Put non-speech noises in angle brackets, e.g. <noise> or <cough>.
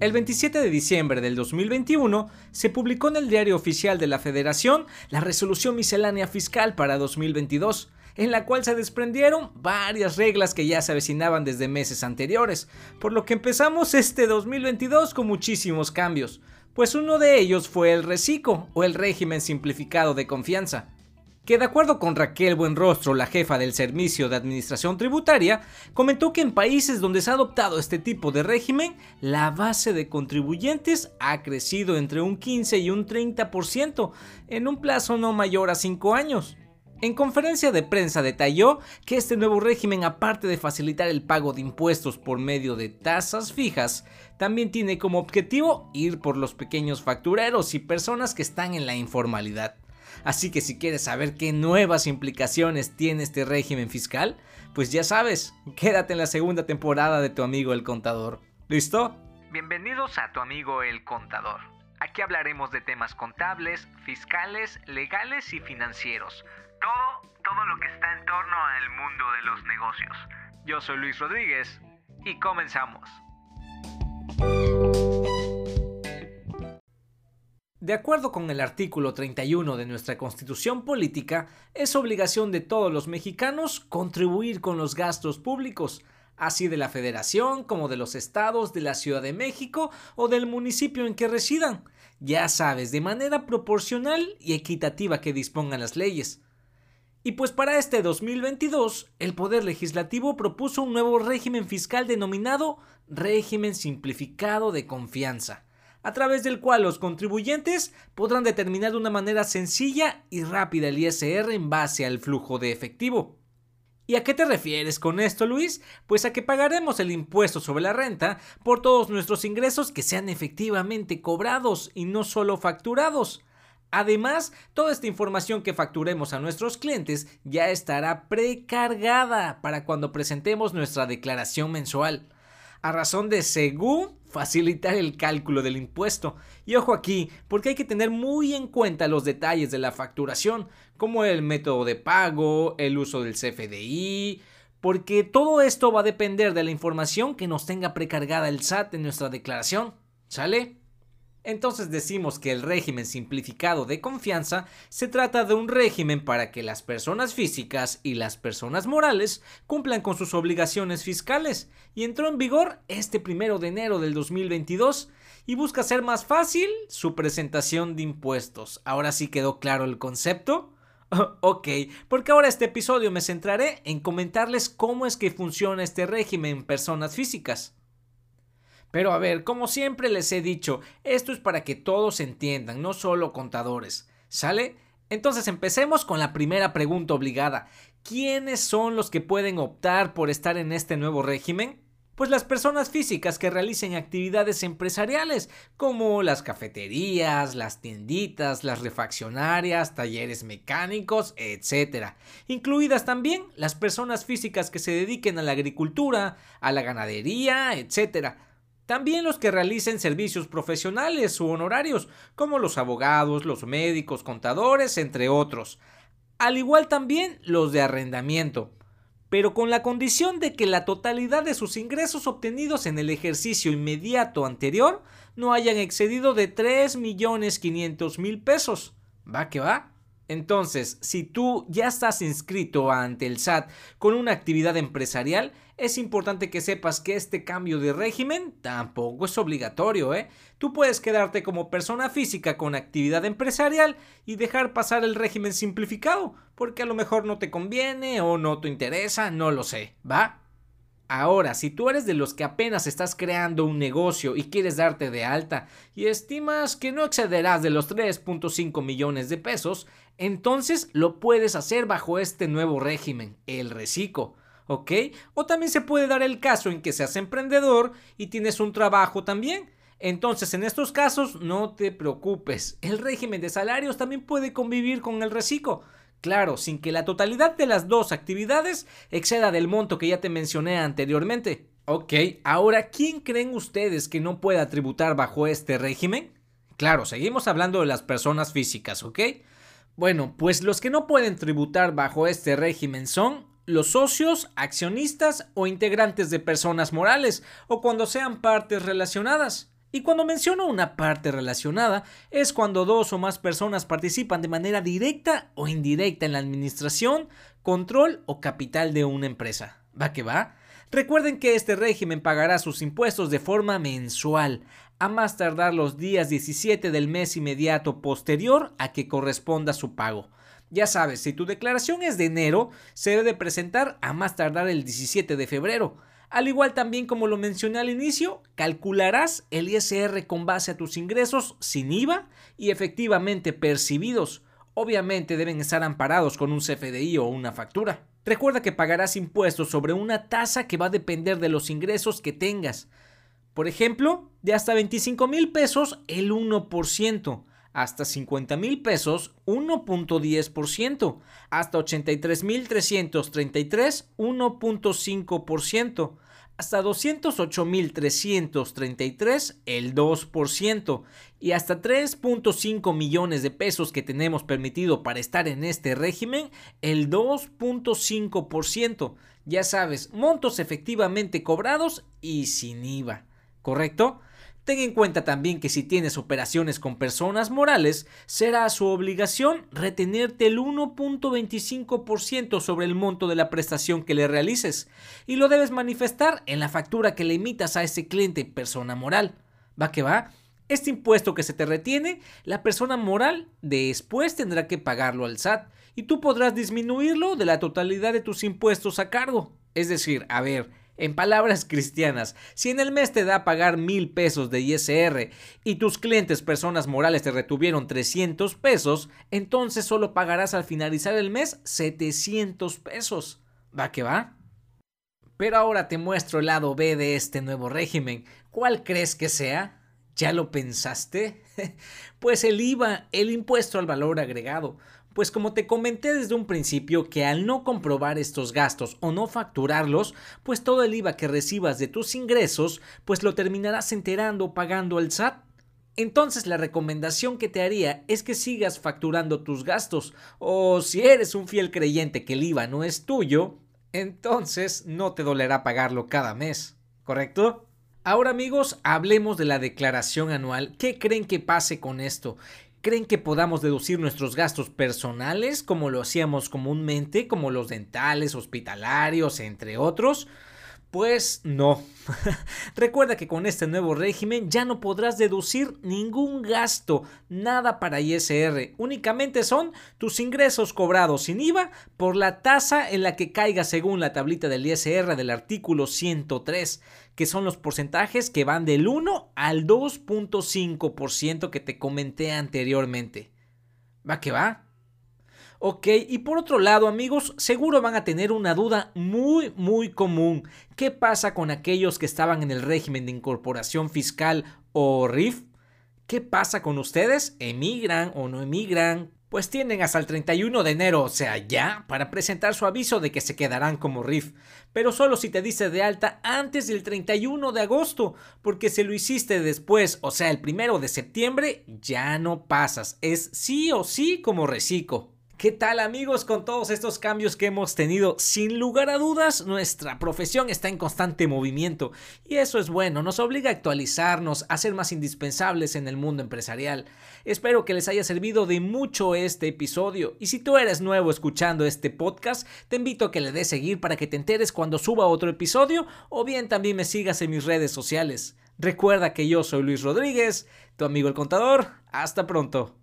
El 27 de diciembre del 2021 se publicó en el Diario Oficial de la Federación la Resolución Miscelánea Fiscal para 2022, en la cual se desprendieron varias reglas que ya se avecinaban desde meses anteriores, por lo que empezamos este 2022 con muchísimos cambios, pues uno de ellos fue el RECICO o el régimen simplificado de confianza que de acuerdo con Raquel Buenrostro, la jefa del Servicio de Administración Tributaria, comentó que en países donde se ha adoptado este tipo de régimen, la base de contribuyentes ha crecido entre un 15 y un 30% en un plazo no mayor a 5 años. En conferencia de prensa detalló que este nuevo régimen, aparte de facilitar el pago de impuestos por medio de tasas fijas, también tiene como objetivo ir por los pequeños factureros y personas que están en la informalidad. Así que si quieres saber qué nuevas implicaciones tiene este régimen fiscal, pues ya sabes, quédate en la segunda temporada de Tu amigo el contador. ¿Listo? Bienvenidos a Tu amigo el contador. Aquí hablaremos de temas contables, fiscales, legales y financieros. Todo, todo lo que está en torno al mundo de los negocios. Yo soy Luis Rodríguez y comenzamos. De acuerdo con el artículo 31 de nuestra Constitución Política, es obligación de todos los mexicanos contribuir con los gastos públicos, así de la Federación como de los estados, de la Ciudad de México o del municipio en que residan, ya sabes, de manera proporcional y equitativa que dispongan las leyes. Y pues para este 2022, el Poder Legislativo propuso un nuevo régimen fiscal denominado régimen simplificado de confianza a través del cual los contribuyentes podrán determinar de una manera sencilla y rápida el ISR en base al flujo de efectivo. ¿Y a qué te refieres con esto, Luis? Pues a que pagaremos el impuesto sobre la renta por todos nuestros ingresos que sean efectivamente cobrados y no solo facturados. Además, toda esta información que facturemos a nuestros clientes ya estará precargada para cuando presentemos nuestra declaración mensual a razón de, según, facilitar el cálculo del impuesto. Y ojo aquí, porque hay que tener muy en cuenta los detalles de la facturación, como el método de pago, el uso del CFDI, porque todo esto va a depender de la información que nos tenga precargada el SAT en nuestra declaración. ¿Sale? Entonces decimos que el régimen simplificado de confianza se trata de un régimen para que las personas físicas y las personas morales cumplan con sus obligaciones fiscales y entró en vigor este primero de enero del 2022 y busca hacer más fácil su presentación de impuestos. ¿Ahora sí quedó claro el concepto? <laughs> ok, porque ahora este episodio me centraré en comentarles cómo es que funciona este régimen en personas físicas. Pero a ver, como siempre les he dicho, esto es para que todos entiendan, no solo contadores. ¿Sale? Entonces empecemos con la primera pregunta obligada. ¿Quiénes son los que pueden optar por estar en este nuevo régimen? Pues las personas físicas que realicen actividades empresariales, como las cafeterías, las tienditas, las refaccionarias, talleres mecánicos, etc. Incluidas también las personas físicas que se dediquen a la agricultura, a la ganadería, etc también los que realicen servicios profesionales u honorarios, como los abogados, los médicos, contadores, entre otros. Al igual también los de arrendamiento, pero con la condición de que la totalidad de sus ingresos obtenidos en el ejercicio inmediato anterior no hayan excedido de 3.500.000 pesos. ¿Va que va? Entonces, si tú ya estás inscrito ante el SAT con una actividad empresarial, es importante que sepas que este cambio de régimen tampoco es obligatorio, ¿eh? Tú puedes quedarte como persona física con actividad empresarial y dejar pasar el régimen simplificado, porque a lo mejor no te conviene o no te interesa, no lo sé, ¿va? Ahora, si tú eres de los que apenas estás creando un negocio y quieres darte de alta y estimas que no excederás de los 3.5 millones de pesos, entonces lo puedes hacer bajo este nuevo régimen, el reciclo. ¿Ok? O también se puede dar el caso en que seas emprendedor y tienes un trabajo también. Entonces, en estos casos, no te preocupes. El régimen de salarios también puede convivir con el reciclo. Claro, sin que la totalidad de las dos actividades exceda del monto que ya te mencioné anteriormente. Ok, ahora, ¿quién creen ustedes que no pueda tributar bajo este régimen? Claro, seguimos hablando de las personas físicas, ¿ok? Bueno, pues los que no pueden tributar bajo este régimen son los socios, accionistas o integrantes de personas morales, o cuando sean partes relacionadas. Y cuando menciono una parte relacionada, es cuando dos o más personas participan de manera directa o indirecta en la administración, control o capital de una empresa. ¿Va que va? Recuerden que este régimen pagará sus impuestos de forma mensual, a más tardar los días 17 del mes inmediato posterior a que corresponda su pago. Ya sabes, si tu declaración es de enero, se debe presentar a más tardar el 17 de febrero. Al igual también como lo mencioné al inicio, calcularás el ISR con base a tus ingresos sin IVA y efectivamente percibidos. Obviamente deben estar amparados con un CFDI o una factura. Recuerda que pagarás impuestos sobre una tasa que va a depender de los ingresos que tengas. Por ejemplo, de hasta 25 mil pesos el 1%, hasta 50 mil pesos 1.10%, hasta 83 mil 333 1.5%, hasta 208 mil 333 el 2% y hasta 3.5 millones de pesos que tenemos permitido para estar en este régimen el 2.5%. Ya sabes, montos efectivamente cobrados y sin IVA. ¿Correcto? Ten en cuenta también que si tienes operaciones con personas morales, será su obligación retenerte el 1.25% sobre el monto de la prestación que le realices y lo debes manifestar en la factura que le emitas a ese cliente persona moral. ¿Va que va? Este impuesto que se te retiene, la persona moral después tendrá que pagarlo al SAT y tú podrás disminuirlo de la totalidad de tus impuestos a cargo. Es decir, a ver, en palabras cristianas, si en el mes te da pagar mil pesos de ISR y tus clientes personas morales te retuvieron 300 pesos, entonces solo pagarás al finalizar el mes 700 pesos. ¿Va que va? Pero ahora te muestro el lado B de este nuevo régimen. ¿Cuál crees que sea? ¿Ya lo pensaste? <laughs> pues el IVA, el impuesto al valor agregado. Pues como te comenté desde un principio que al no comprobar estos gastos o no facturarlos, pues todo el IVA que recibas de tus ingresos, pues lo terminarás enterando pagando al SAT. Entonces la recomendación que te haría es que sigas facturando tus gastos o si eres un fiel creyente que el IVA no es tuyo, entonces no te dolerá pagarlo cada mes, ¿correcto? Ahora amigos, hablemos de la declaración anual. ¿Qué creen que pase con esto? ¿Creen que podamos deducir nuestros gastos personales como lo hacíamos comúnmente, como los dentales, hospitalarios, entre otros? Pues no. <laughs> Recuerda que con este nuevo régimen ya no podrás deducir ningún gasto, nada para ISR. Únicamente son tus ingresos cobrados sin IVA por la tasa en la que caiga según la tablita del ISR del artículo 103, que son los porcentajes que van del 1 al 2.5% que te comenté anteriormente. ¿Va que va? Ok, y por otro lado amigos, seguro van a tener una duda muy muy común. ¿Qué pasa con aquellos que estaban en el régimen de incorporación fiscal o RIF? ¿Qué pasa con ustedes? ¿Emigran o no emigran? Pues tienen hasta el 31 de enero, o sea, ya, para presentar su aviso de que se quedarán como RIF. Pero solo si te dice de alta antes del 31 de agosto, porque si lo hiciste después, o sea, el primero de septiembre, ya no pasas. Es sí o sí como reciclo. ¿Qué tal amigos con todos estos cambios que hemos tenido? Sin lugar a dudas, nuestra profesión está en constante movimiento y eso es bueno, nos obliga a actualizarnos, a ser más indispensables en el mundo empresarial. Espero que les haya servido de mucho este episodio y si tú eres nuevo escuchando este podcast, te invito a que le des seguir para que te enteres cuando suba otro episodio o bien también me sigas en mis redes sociales. Recuerda que yo soy Luis Rodríguez, tu amigo el contador. Hasta pronto.